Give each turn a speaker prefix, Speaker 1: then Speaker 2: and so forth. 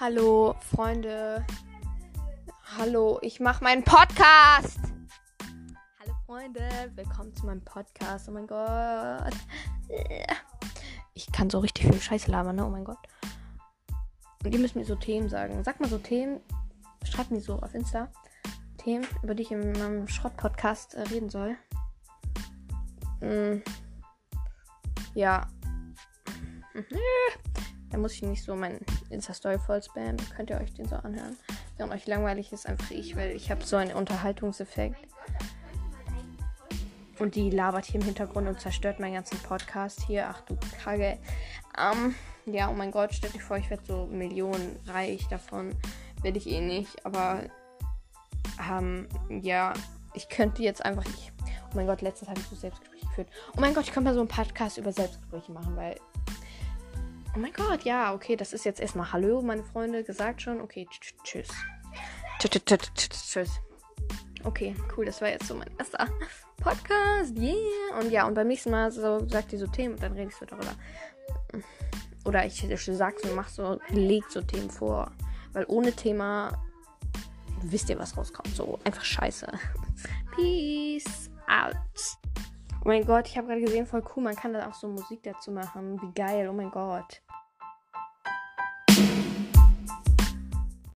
Speaker 1: Hallo, Freunde. Hallo, ich mache meinen Podcast. Hallo, Freunde. Willkommen zu meinem Podcast. Oh mein Gott. Ich kann so richtig viel Scheiße labern, ne? Oh mein Gott. Und ihr müsst mir so Themen sagen. Sag mal so Themen. Schreibt mir so auf Insta. Themen, über die ich in meinem Schrott-Podcast äh, reden soll. Mm. Ja. Da muss ich nicht so meinen Insta-Story voll spammen. Könnt ihr euch den so anhören. Wenn euch langweilig ist, einfach ich, weil ich habe so einen Unterhaltungseffekt. Und die labert hier im Hintergrund und zerstört meinen ganzen Podcast hier. Ach du Kacke. Ähm, ja, oh mein Gott, stellt euch vor, ich werde so Millionen reich davon. Werde ich eh nicht. Aber, ähm, ja, ich könnte jetzt einfach. Ich, oh mein Gott, letztens habe ich so Selbstgespräche geführt. Oh mein Gott, ich könnte mal so einen Podcast über Selbstgespräche machen, weil Oh mein Gott, ja, okay, das ist jetzt erstmal Hallo, meine Freunde, gesagt schon. Okay, tschüss. Tschüss. Okay, cool, das war jetzt so mein erster Podcast. Yeah. Und ja, und beim nächsten Mal so sagt ihr so Themen und dann rede ich so darüber. Oder ich, ich sag so, mach so, leg so Themen vor. Weil ohne Thema wisst ihr, was rauskommt. So einfach scheiße. Peace out. Oh mein Gott, ich habe gerade gesehen, voll cool. Man kann da auch so Musik dazu machen. Wie geil, oh mein Gott.